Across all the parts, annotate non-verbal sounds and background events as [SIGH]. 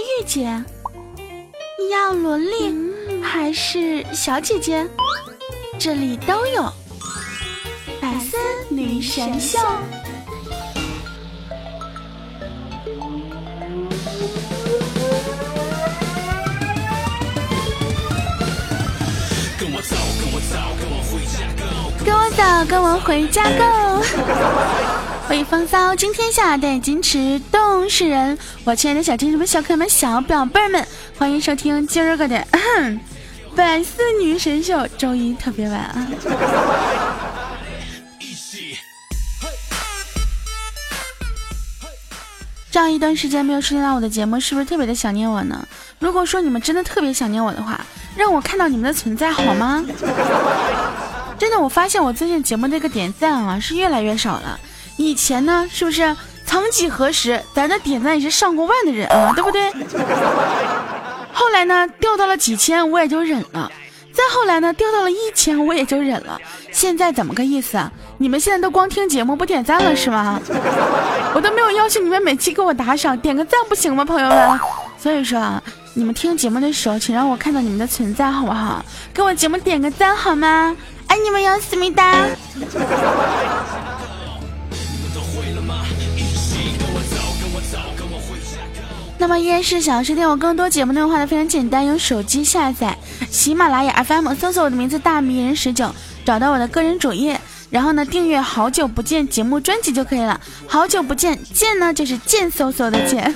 御姐？你要萝莉还是小姐姐？这里都有。百思女神秀。跟我走，跟我走，跟我回家 go。跟我走，跟我回家 go。会风骚惊天下，带矜持动世人。我亲爱的小天使们、小可爱们、小宝贝们，欢迎收听今儿个的百思女神秀周一特别晚啊！这样一段时间没有收听到我的节目，是不是特别的想念我呢？如果说你们真的特别想念我的话，让我看到你们的存在好吗？真的，我发现我最近节目这个点赞啊是越来越少了。以前呢，是不是曾几何时，咱的点赞也是上过万的人啊，对不对？后来呢，掉到了几千，我也就忍了。再后来呢，掉到了一千，我也就忍了。现在怎么个意思啊？你们现在都光听节目不点赞了是吗？我都没有要求你们每期给我打赏，点个赞不行吗，朋友们？所以说啊，你们听节目的时候，请让我看到你们的存在，好不好？给我节目点个赞好吗？爱你们哟，思密达。那么依然是想要收听我更多节目内容的话非常简单，用手机下载喜马拉雅 FM，搜索我的名字大迷人十九，找到我的个人主页，然后呢订阅好久不见节目专辑就可以了。好久不见，见呢就是贱嗖嗖的贱。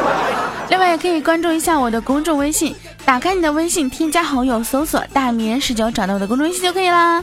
[LAUGHS] 另外也可以关注一下我的公众微信，打开你的微信，添加好友，搜索大迷人十九，找到我的公众微信就可以啦。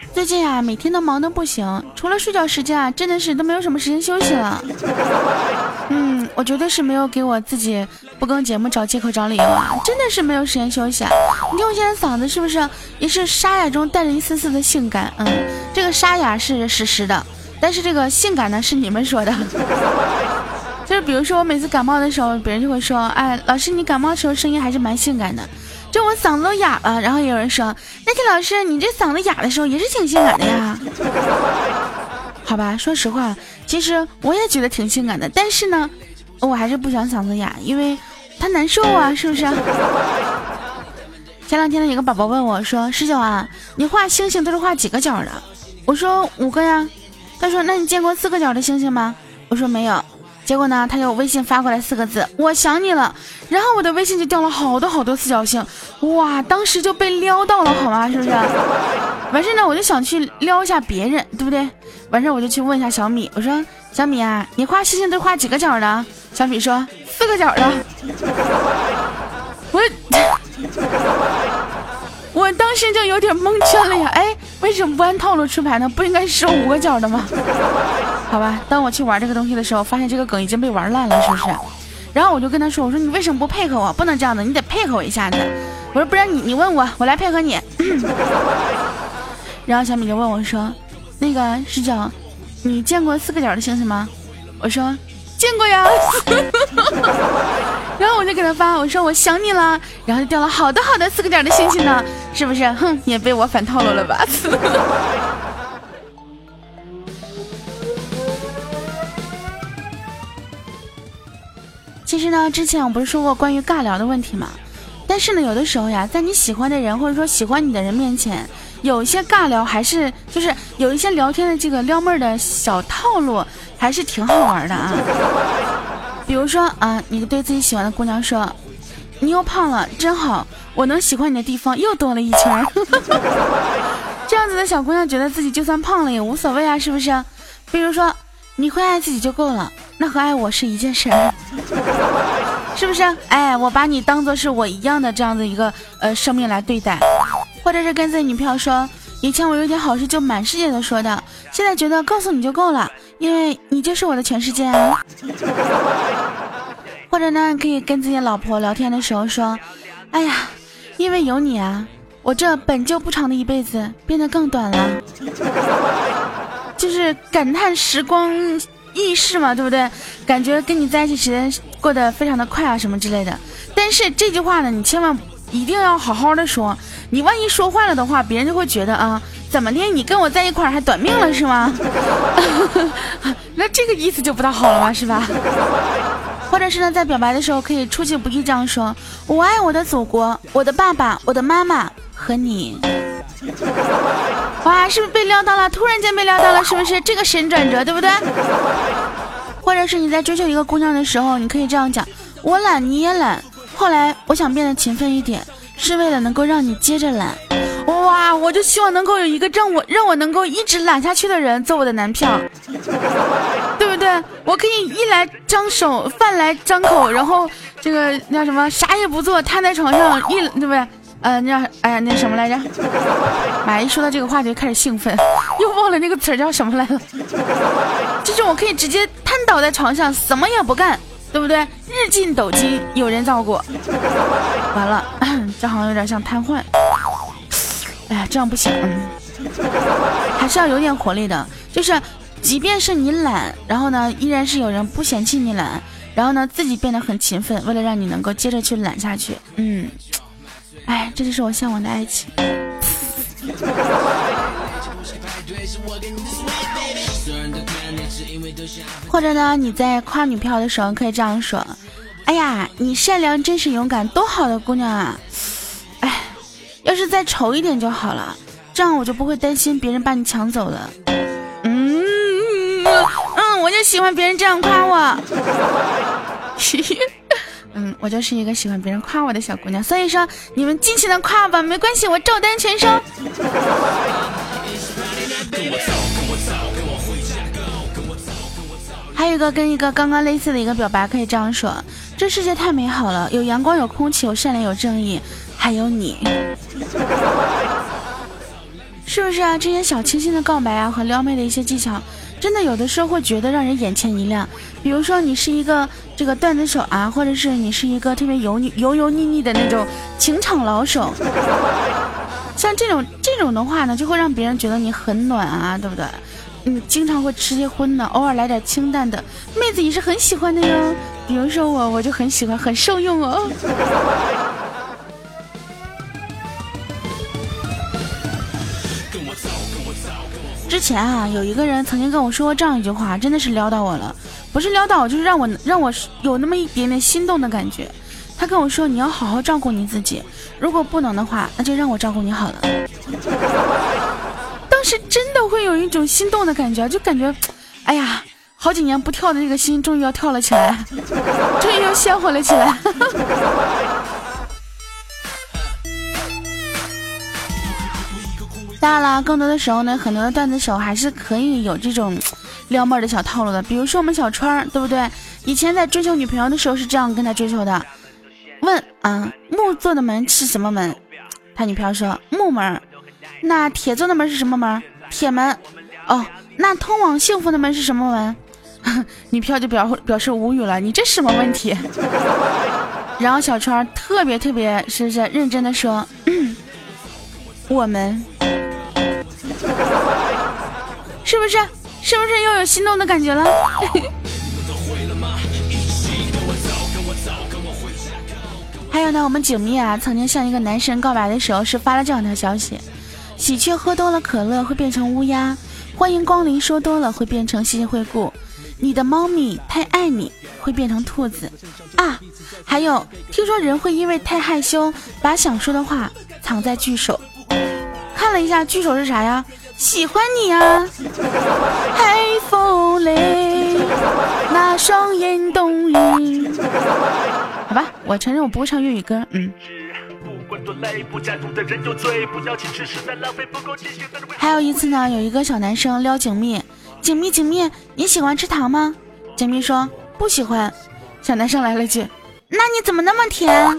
最近啊，每天都忙得不行，除了睡觉时间啊，真的是都没有什么时间休息了。嗯，我绝对是没有给我自己不更节目找借口找理由啊，真的是没有时间休息。啊！你听我现在嗓子是不是也是沙哑中带着一丝丝的性感？嗯，这个沙哑是实实的，但是这个性感呢是你们说的。[LAUGHS] 就是比如说我每次感冒的时候，别人就会说，哎，老师你感冒的时候声音还是蛮性感的。就我嗓子都哑了，然后有人说，那天老师你这嗓子哑的时候也是挺性感的呀。[LAUGHS] 好吧，说实话，其实我也觉得挺性感的，但是呢，我还是不想嗓子哑，因为它难受啊，是不是？前两天呢，有个宝宝问我说：“十九啊，你画星星都是画几个角的？”我说：“五个呀。”他说：“那你见过四个角的星星吗？”我说：“没有。”结果呢，他就微信发过来四个字：“我想你了。”然后我的微信就掉了好多好多四角星，哇，当时就被撩到了，好吗？是不是？完事呢，我就想去撩一下别人，对不对？完事我就去问一下小米，我说：“小米啊，你画星星都画几个角的？”小米说：“四个角的。[LAUGHS] ”我，[LAUGHS] 我当时就有点蒙圈了呀！哎，为什么不按套路出牌呢？不应该是五个角的吗？好吧，当我去玩这个东西的时候，发现这个梗已经被玩烂了，是不是？然后我就跟他说：“我说你为什么不配合我？不能这样的，你得配合我一下子。”我说：“不然你你问我，我来配合你。[CLEARS THROAT] ”然后小米就问我说：“那个十九，你见过四个角的星星吗？”我说：“见过呀。[LAUGHS] ”然后我就给他发，我说：“我想你了。”然后就掉了好多好多四个角的星星呢，是不是？哼，也被我反套路了吧？其实呢，之前我不是说过关于尬聊的问题吗？但是呢，有的时候呀，在你喜欢的人或者说喜欢你的人面前，有一些尬聊还是就是有一些聊天的这个撩妹的小套路，还是挺好玩的啊。比如说啊，你对自己喜欢的姑娘说：“你又胖了，真好，我能喜欢你的地方又多了一圈。[LAUGHS] ”这样子的小姑娘觉得自己就算胖了也无所谓啊，是不是？比如说。你会爱自己就够了，那和爱我是一件事儿，是不是？哎，我把你当做是我一样的这样的一个呃生命来对待，或者是跟自己女朋友说，以前我有点好事就满世界都说的，现在觉得告诉你就够了，因为你就是我的全世界啊。或者呢，可以跟自己老婆聊天的时候说，哎呀，因为有你啊，我这本就不长的一辈子变得更短了。就是感叹时光意识嘛，对不对？感觉跟你在一起时间过得非常的快啊，什么之类的。但是这句话呢，你千万一定要好好的说，你万一说坏了的话，别人就会觉得啊，怎么的，你跟我在一块儿还短命了是吗？[LAUGHS] 那这个意思就不大好了吧，是吧？或者是呢，在表白的时候可以出其不意这样说：“我爱我的祖国，我的爸爸，我的妈妈和你。” [LAUGHS] 哇，是不是被撩到了？突然间被撩到了，是不是这个神转折，对不对？或者是你在追求一个姑娘的时候，你可以这样讲：“我懒，你也懒。后来我想变得勤奋一点，是为了能够让你接着懒。”哇，我就希望能够有一个让我让我能够一直懒下去的人做我的男票，对不对？我可以衣来张手，饭来张口，然后这个那什么，啥也不做，瘫在床上一，对不对？呃，那叫哎呀，那什么来着？妈，一说到这个话题就开始兴奋，[LAUGHS] 又忘了那个词叫什么来了。[LAUGHS] 就是我可以直接瘫倒在床上，什么也不干，对不对？日进斗金，有人照顾。完了，[COUGHS] 这好像有点像瘫痪。哎呀，这样不行，还是要有点活力的。就是，即便是你懒，然后呢，依然是有人不嫌弃你懒，然后呢，自己变得很勤奋，为了让你能够接着去懒下去。嗯，哎，这就是我向往的爱情。或者呢，你在夸女票的时候可以这样说：“哎呀，你善良、真实、勇敢，多好的姑娘啊！”哎要是再丑一点就好了，这样我就不会担心别人把你抢走了。嗯嗯，我就喜欢别人这样夸我。[LAUGHS] 嗯，我就是一个喜欢别人夸我的小姑娘，所以说你们尽情的夸吧，没关系，我照单全收。还有一个跟一个刚刚类似的一个表白，可以这样说：这世界太美好了，有阳光，有空气，有善良，有正义。还有你，[LAUGHS] 是不是啊？这些小清新的告白啊，和撩妹的一些技巧，真的有的时候会觉得让人眼前一亮。比如说，你是一个这个段子手啊，或者是你是一个特别油腻、油油腻腻的那种情场老手，[LAUGHS] 像这种这种的话呢，就会让别人觉得你很暖啊，对不对？嗯，经常会吃些荤的，偶尔来点清淡的，妹子也是很喜欢的哟。比如说我，我就很喜欢，很受用哦。之前啊，有一个人曾经跟我说过这样一句话，真的是撩到我了。不是撩到我，就是让我让我有那么一点点心动的感觉。他跟我说：“你要好好照顾你自己，如果不能的话，那就让我照顾你好了。[LAUGHS] ”当时真的会有一种心动的感觉，就感觉，哎呀，好几年不跳的那个心终于要跳了起来，终于又鲜活了起来。当然了，更多的时候呢，很多的段子手还是可以有这种撩妹的小套路的。比如说我们小川，对不对？以前在追求女朋友的时候是这样跟他追求的：问啊，木做的门是什么门？他女朋友说木门。那铁做的门是什么门？铁门。哦，那通往幸福的门是什么门？[LAUGHS] 女票就表表示无语了，你这什么问题？[LAUGHS] 然后小川特别特别是不是认真的说，[CLEARS THROAT] 我们。[LAUGHS] 是不是？是不是又有心动的感觉了？[LAUGHS] 还有呢，我们景蜜啊，曾经向一个男神告白的时候，是发了这样一条消息：喜鹊喝多了可乐会变成乌鸦，欢迎光临说多了会变成谢谢惠顾，你的猫咪太爱你会变成兔子啊！还有，听说人会因为太害羞，把想说的话藏在句首。看了一下句首是啥呀？喜欢你啊，海风雷，那双眼动人。好吧，我承认我不会唱粤语歌。嗯。还有一次呢，有一个小男生撩景蜜，景蜜景蜜，你喜欢吃糖吗？景蜜说不喜欢。小男生来了句，那你怎么那么甜？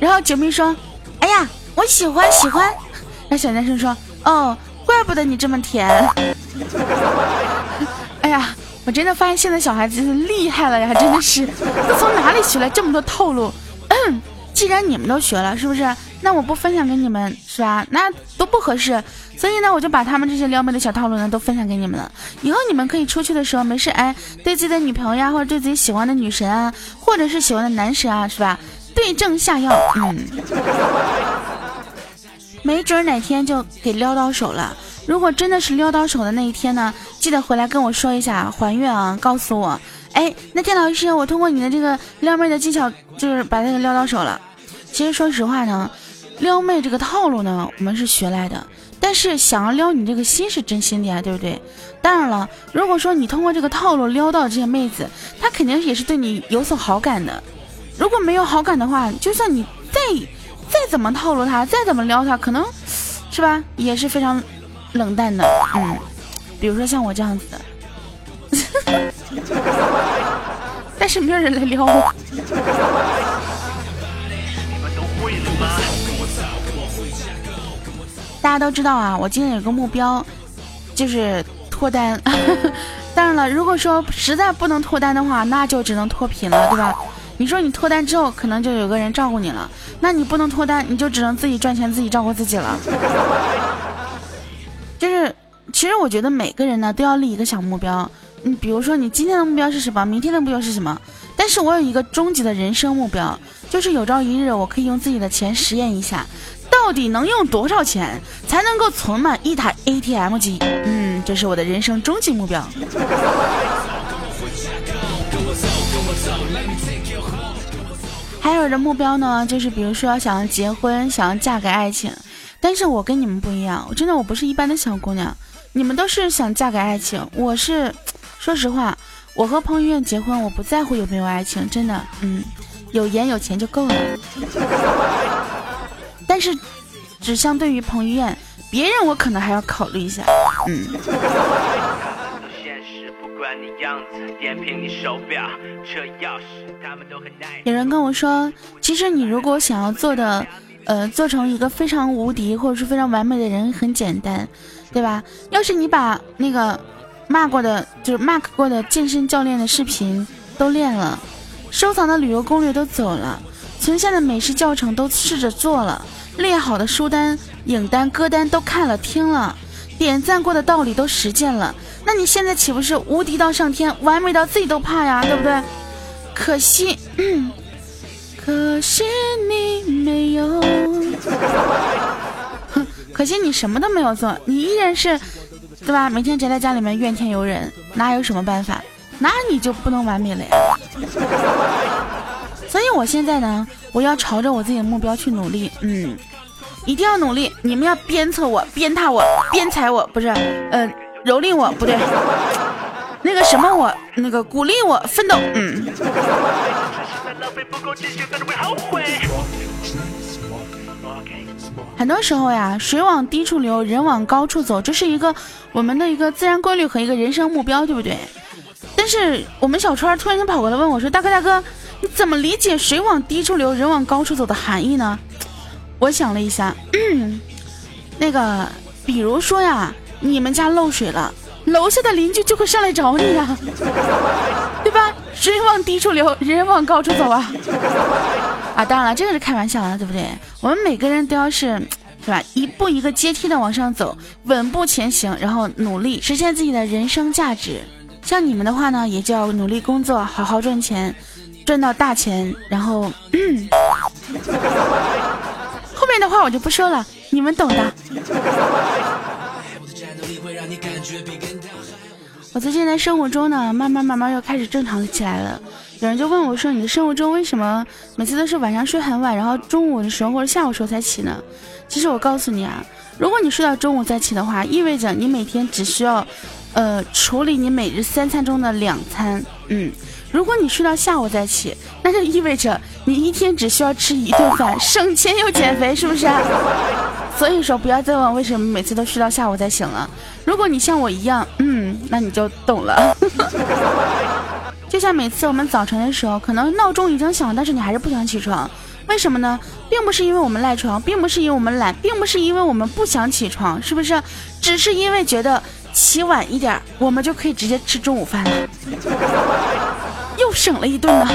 然后景蜜说，哎呀，我喜欢喜欢。那小男生说：“哦，怪不得你这么甜。[LAUGHS] 哎呀，我真的发现现在小孩子真是厉害了呀，真的是，都从哪里学来这么多套路？既然你们都学了，是不是？那我不分享给你们，是吧？那都不合适。所以呢，我就把他们这些撩妹的小套路呢，都分享给你们了。以后你们可以出去的时候，没事哎，对自己的女朋友呀，或者对自己喜欢的女神啊，或者是喜欢的男神啊，是吧？对症下药，嗯，没准哪天就给撩到手了。如果真的是撩到手的那一天呢，记得回来跟我说一下，还愿啊，告诉我。哎，那天老师，我通过你的这个撩妹的技巧，就是把那个撩到手了。其实说实话呢，撩妹这个套路呢，我们是学来的。但是想要撩你这个心是真心的呀，对不对？当然了，如果说你通过这个套路撩到这些妹子，她肯定也是对你有所好感的。如果没有好感的话，就算你再再怎么套路他，再怎么撩他，可能是吧，也是非常冷淡的。嗯，比如说像我这样子的，[LAUGHS] 但是没有人来撩我。大家都知道啊，我今天有个目标，就是脱单。[LAUGHS] 当然了，如果说实在不能脱单的话，那就只能脱贫了，对吧？你说你脱单之后，可能就有个人照顾你了，那你不能脱单，你就只能自己赚钱，自己照顾自己了。[LAUGHS] 就是，其实我觉得每个人呢都要立一个小目标。你，比如说你今天的目标是什么？明天的目标是什么？但是我有一个终极的人生目标，就是有朝一日我可以用自己的钱实验一下。到底能用多少钱才能够存满一台 ATM 机？嗯，这是我的人生终极目标。还有的目标呢，就是比如说想要结婚，想要嫁给爱情。但是我跟你们不一样，我真的我不是一般的小姑娘。你们都是想嫁给爱情，我是，说实话，我和彭于晏结婚，我不在乎有没有爱情，真的，嗯，有颜有钱就够了。但是，只相对于彭于晏，别人我可能还要考虑一下。嗯。看你样子，点评你手表、车钥匙，他们都很耐有人跟我说，其实你如果想要做的，呃，做成一个非常无敌或者是非常完美的人，很简单，对吧？要是你把那个骂过的，就是 mark 过的健身教练的视频都练了，收藏的旅游攻略都走了，存下的美食教程都试着做了。列好的书单、影单、歌单都看了听了，点赞过的道理都实践了，那你现在岂不是无敌到上天，完美到自己都怕呀？对不对？可惜，可惜你没有，哼，[LAUGHS] 可惜你什么都没有做，你依然是，对吧？每天宅在家里面怨天尤人，哪有什么办法？那你就不能完美了呀？[LAUGHS] 所以我现在呢，我要朝着我自己的目标去努力，嗯，一定要努力。你们要鞭策我、鞭挞我、鞭踩我，不是，呃，蹂躏我，不对，那个什么我，那个鼓励我奋斗，嗯。很多时候呀，水往低处流，人往高处走，这是一个我们的一个自然规律和一个人生目标，对不对？但是我们小川突然间跑过来问我说：“大哥，大哥。”你怎么理解“水往低处流，人往高处走”的含义呢？我想了一下，那个，比如说呀，你们家漏水了，楼下的邻居就会上来找你呀，[LAUGHS] 对吧？水往低处流，人往高处走啊！[LAUGHS] 啊，当然了，这个是开玩笑的，对不对？我们每个人都要是，是吧？一步一个阶梯的往上走，稳步前行，然后努力实现自己的人生价值。像你们的话呢，也就要努力工作，好好赚钱。赚到大钱，然后 [LAUGHS] 后面的话我就不说了，你们懂的。我最近在生活中呢，慢慢慢慢又开始正常起来了。有人就问我说：“你的生活中为什么每次都是晚上睡很晚，然后中午的时候或者下午时候才起呢？”其实我告诉你啊，如果你睡到中午再起的话，意味着你每天只需要呃处理你每日三餐中的两餐，嗯。如果你睡到下午再起，那就意味着你一天只需要吃一顿饭，省钱又减肥，是不是？所以说，不要再问为什么每次都睡到下午再醒了。如果你像我一样，嗯，那你就懂了。[LAUGHS] 就像每次我们早晨的时候，可能闹钟已经响，但是你还是不想起床，为什么呢？并不是因为我们赖床，并不是因为我们懒，并不是因为我们不想起床，是不是？只是因为觉得起晚一点，我们就可以直接吃中午饭了。又省了一顿呢。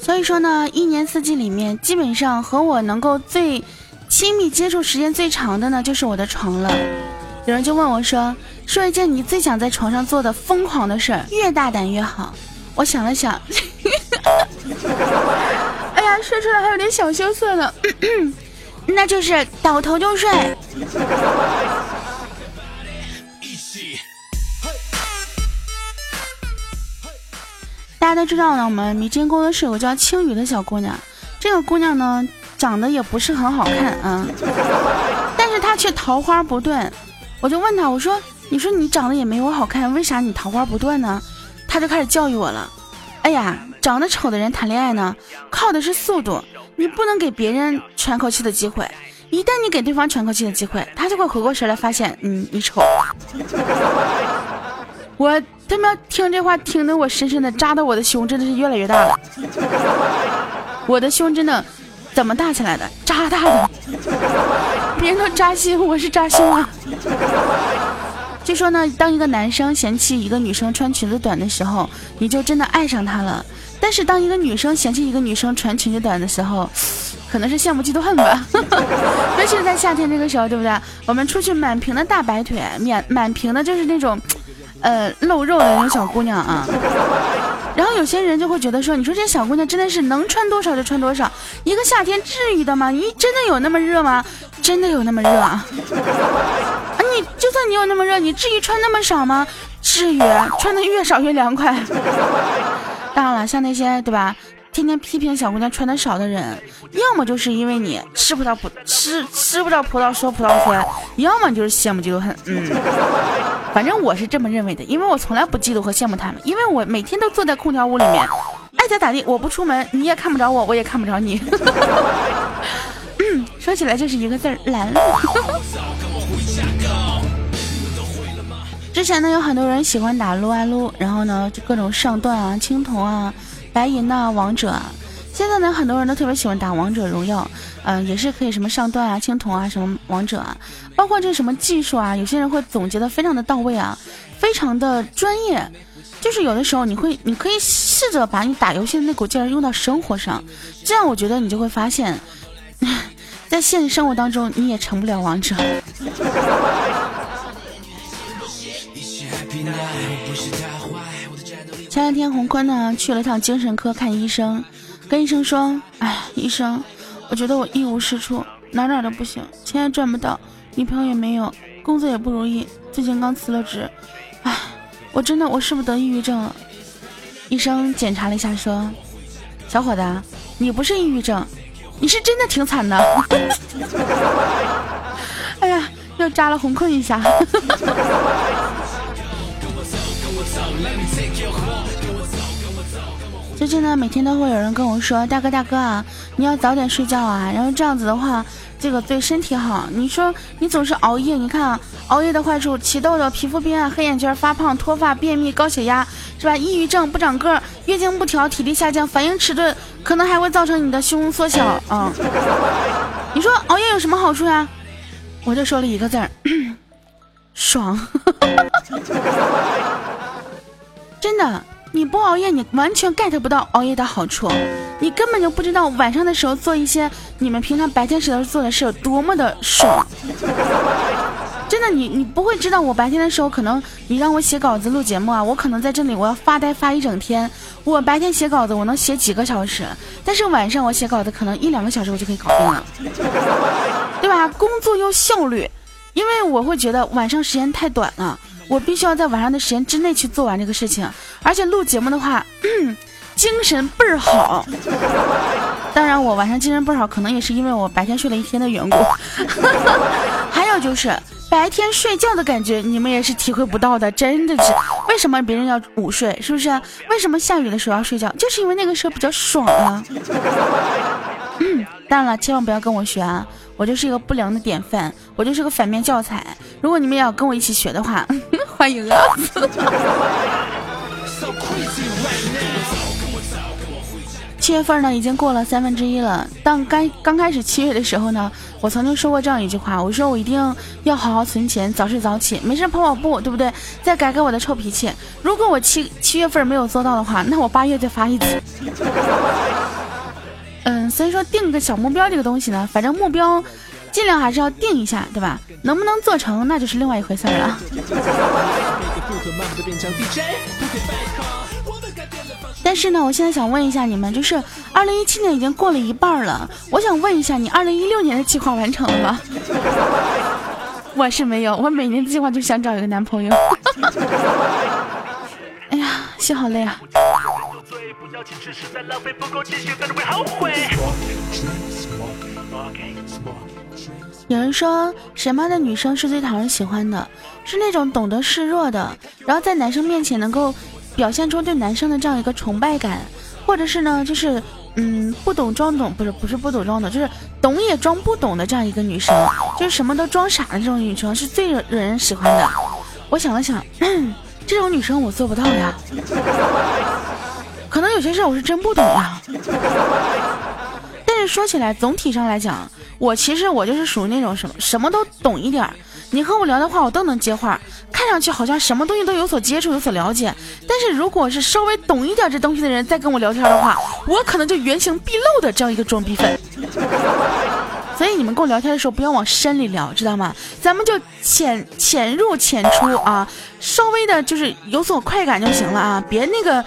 所以说呢一年四季里面基本上和我能够最亲密接触时间最长的呢就是我的床了。有人就问我说说一件你最想在床上做的疯狂的事儿越大胆越好。我想了想 [LAUGHS] 哎呀说出来还有点小羞涩呢。[COUGHS] 那就是倒头就睡。[LAUGHS] 大家都知道呢，我们迷津工作室有个叫青雨的小姑娘。这个姑娘呢，长得也不是很好看啊，但是她却桃花不断。我就问她，我说：“你说你长得也没我好看，为啥你桃花不断呢？”她就开始教育我了。哎呀，长得丑的人谈恋爱呢，靠的是速度，你不能给别人喘口气的机会。一旦你给对方喘口气的机会，他就会回过神来发现，嗯，你丑。我他妈听这话听得我深深的扎的我的胸真的是越来越大了，我的胸真的怎么大起来的？扎大的，别人都扎心，我是扎胸啊。据说呢，当一个男生嫌弃一个女生穿裙子短的时候，你就真的爱上她了；但是当一个女生嫌弃一个女生穿裙子短的时候，可能是羡慕嫉妒恨吧。[LAUGHS] 尤其是在夏天这个时候，对不对？我们出去满屏的大白腿，满满屏的就是那种。呃，露肉的那种小姑娘啊，然后有些人就会觉得说，你说这小姑娘真的是能穿多少就穿多少，一个夏天至于的吗？你真的有那么热吗？真的有那么热啊？啊，你就算你有那么热，你至于穿那么少吗？至于，穿的越少越凉快。当然了，像那些对吧？天天批评小姑娘穿的少的人，要么就是因为你吃不到葡吃吃不到葡萄说葡萄酸，要么就是羡慕嫉妒恨。嗯，反正我是这么认为的，因为我从来不嫉妒和羡慕他们，因为我每天都坐在空调屋里面，爱咋咋地，我不出门，你也看不着我，我也看不着你。[LAUGHS] 说起来就是一个字儿懒。[LAUGHS] 之前呢，有很多人喜欢打撸啊撸，然后呢，就各种上段啊、青铜啊。白银呐，王者啊！现在呢，很多人都特别喜欢打王者荣耀，嗯，也是可以什么上段啊、青铜啊，什么王者啊，包括这什么技术啊，有些人会总结的非常的到位啊，非常的专业。就是有的时候你会，你可以试着把你打游戏的那股劲儿用到生活上，这样我觉得你就会发现，[LAUGHS] 在现实生活当中你也成不了王者。前两天洪坤呢去了趟精神科看医生，跟医生说：“哎，医生，我觉得我一无是处，哪哪都不行，钱也赚不到，女朋友也没有，工作也不如意，最近刚辞了职，哎，我真的我是不是得抑郁症了？”医生检查了一下说：“小伙子，你不是抑郁症，你是真的挺惨的。”哎呀，又扎了洪坤一下。[LAUGHS] 最近呢，每天都会有人跟我说：“大哥大哥啊，你要早点睡觉啊，然后这样子的话，这个对身体好。你说你总是熬夜，你看，熬夜的坏处：起痘痘、皮肤病啊、黑眼圈、发胖、脱发、便秘、高血压，是吧？抑郁症、不长个、月经不调、体力下降、反应迟钝，可能还会造成你的胸缩小啊。你说熬夜有什么好处呀？我就说了一个字儿，爽。真的。”你不熬夜，你完全 get 不到熬夜的好处，你根本就不知道晚上的时候做一些你们平常白天时候做的事有多么的爽。真的，你你不会知道，我白天的时候可能你让我写稿子录节目啊，我可能在这里我要发呆发一整天。我白天写稿子我能写几个小时，但是晚上我写稿子可能一两个小时我就可以搞定了，对吧？工作又效率，因为我会觉得晚上时间太短了。我必须要在晚上的时间之内去做完这个事情，而且录节目的话，[COUGHS] 精神倍儿好。当然，我晚上精神倍儿好，可能也是因为我白天睡了一天的缘故。[LAUGHS] 还有就是白天睡觉的感觉，你们也是体会不到的，真的是。为什么别人要午睡？是不是？为什么下雨的时候要睡觉？就是因为那个时候比较爽啊。[COUGHS] 嗯当然了，千万不要跟我学啊！我就是一个不良的典范，我就是个反面教材。如果你们也要跟我一起学的话，[LAUGHS] 欢迎啊！七月份呢，已经过了三分之一了。当刚刚开始七月的时候呢，我曾经说过这样一句话，我说我一定要好好存钱，早睡早起，没事跑跑步，对不对？再改改我的臭脾气。如果我七七月份没有做到的话，那我八月再发一次。嗯，所以说定个小目标这个东西呢，反正目标尽量还是要定一下，对吧？能不能做成，那就是另外一回事了。[LAUGHS] 但是呢，我现在想问一下你们，就是二零一七年已经过了一半了，我想问一下，你二零一六年的计划完成了吗？[LAUGHS] 我是没有，我每年的计划就想找一个男朋友。[LAUGHS] 哎呀，心好累啊！有人说，什么样的女生是最讨人喜欢的？是那种懂得示弱的，然后在男生面前能够。表现出对男生的这样一个崇拜感，或者是呢，就是嗯，不懂装懂，不是不是不懂装懂，就是懂也装不懂的这样一个女生，就是什么都装傻的这种女生是最惹人喜欢的。我想了想，[CLEARS THROAT] 这种女生我做不到呀，可能有些事我是真不懂啊。[LAUGHS] 但是说起来，总体上来讲，我其实我就是属于那种什么什么都懂一点儿。你和我聊的话，我都能接话，看上去好像什么东西都有所接触、有所了解。但是如果是稍微懂一点这东西的人在跟我聊天的话，我可能就原形毕露的这样一个装逼粉。所以你们跟我聊天的时候，不要往深里聊，知道吗？咱们就浅浅入浅出啊，稍微的就是有所快感就行了啊，别那个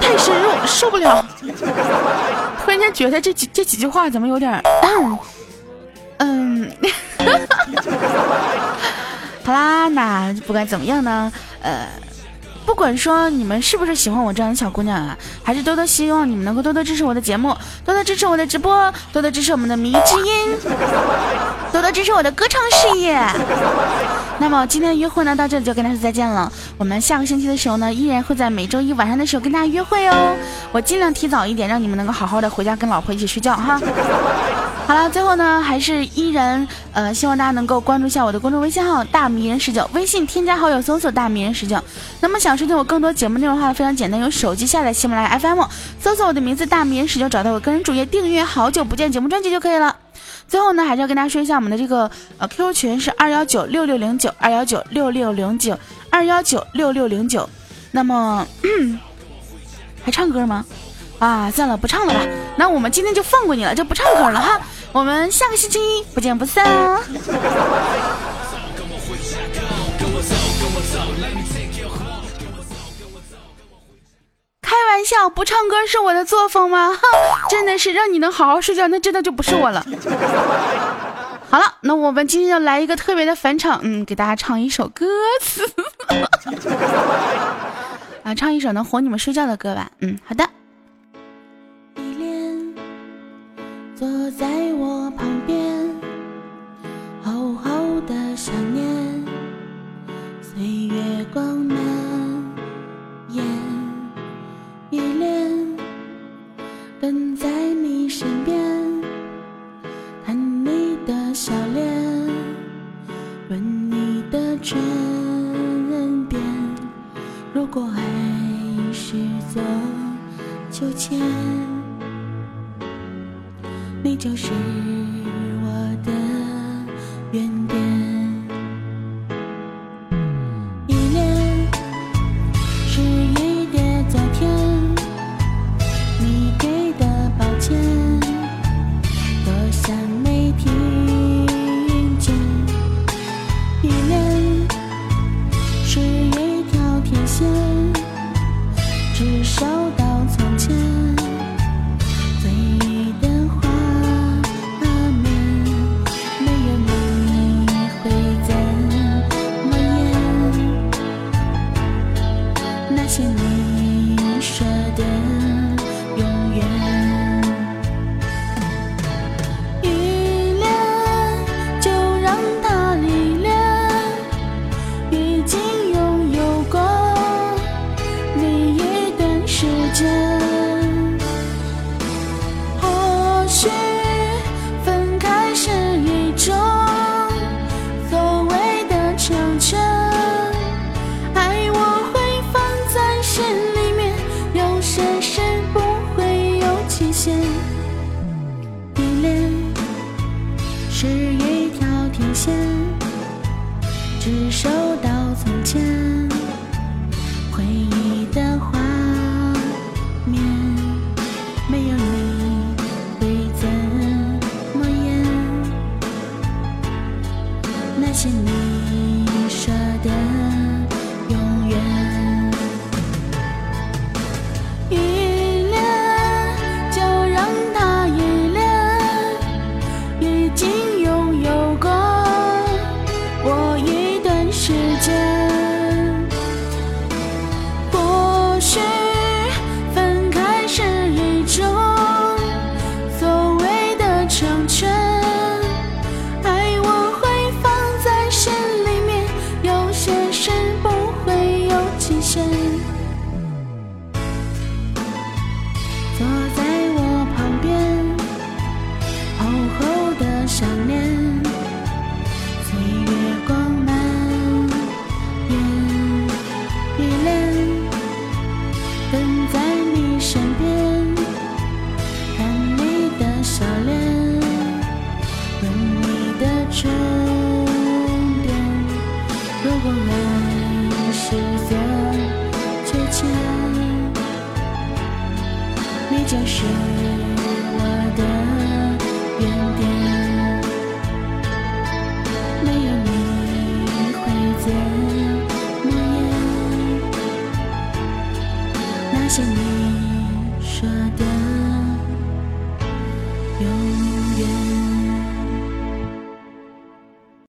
太深入，受不了。突然间觉得这几这几句话怎么有点嗯。[LAUGHS] 好啦，那不管怎么样呢，呃，不管说你们是不是喜欢我这样的小姑娘啊，还是多多希望你们能够多多支持我的节目，多多支持我的直播，多多支持我们的迷之音，多多支持我的歌唱事业。那么今天的约会呢，到这里就跟大家再见了。我们下个星期的时候呢，依然会在每周一晚上的时候跟大家约会哦。我尽量提早一点，让你们能够好好的回家跟老婆一起睡觉哈。好了，最后呢，还是依然呃，希望大家能够关注一下我的公众微信号“大迷人十九”，微信添加好友搜索“大迷人十九”。那么想收听我更多节目内容的话，非常简单，用手机下载喜马拉雅 FM，搜索我的名字“大迷人十九”，找到我个人主页订阅“好久不见”节目专辑就可以了。最后呢，还是要跟大家说一下我们的这个呃 QQ 群是二幺九六六零九二幺九六六零九二幺九六六零九。那么 [CLEARS THROAT] 还唱歌吗？啊，算了，不唱了吧。那我们今天就放过你了，就不唱歌了哈。我们下个星期一不见不散！玩笑，不唱歌是我的作风吗？哼，[LAUGHS] 真的是让你能好好睡觉，那真的就不是我了。[LAUGHS] 好了，那我们今天要来一个特别的返场，嗯，给大家唱一首歌词，[LAUGHS] 啊，唱一首能哄你们睡觉的歌吧。嗯，好的。见。你就是